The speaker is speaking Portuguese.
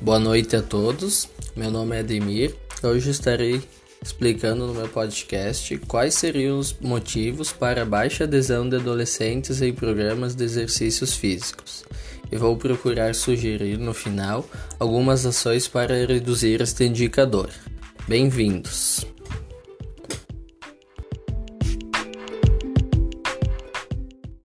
Boa noite a todos. Meu nome é Ademir. Hoje estarei explicando no meu podcast quais seriam os motivos para a baixa adesão de adolescentes em programas de exercícios físicos. E vou procurar sugerir no final algumas ações para reduzir este indicador. Bem-vindos!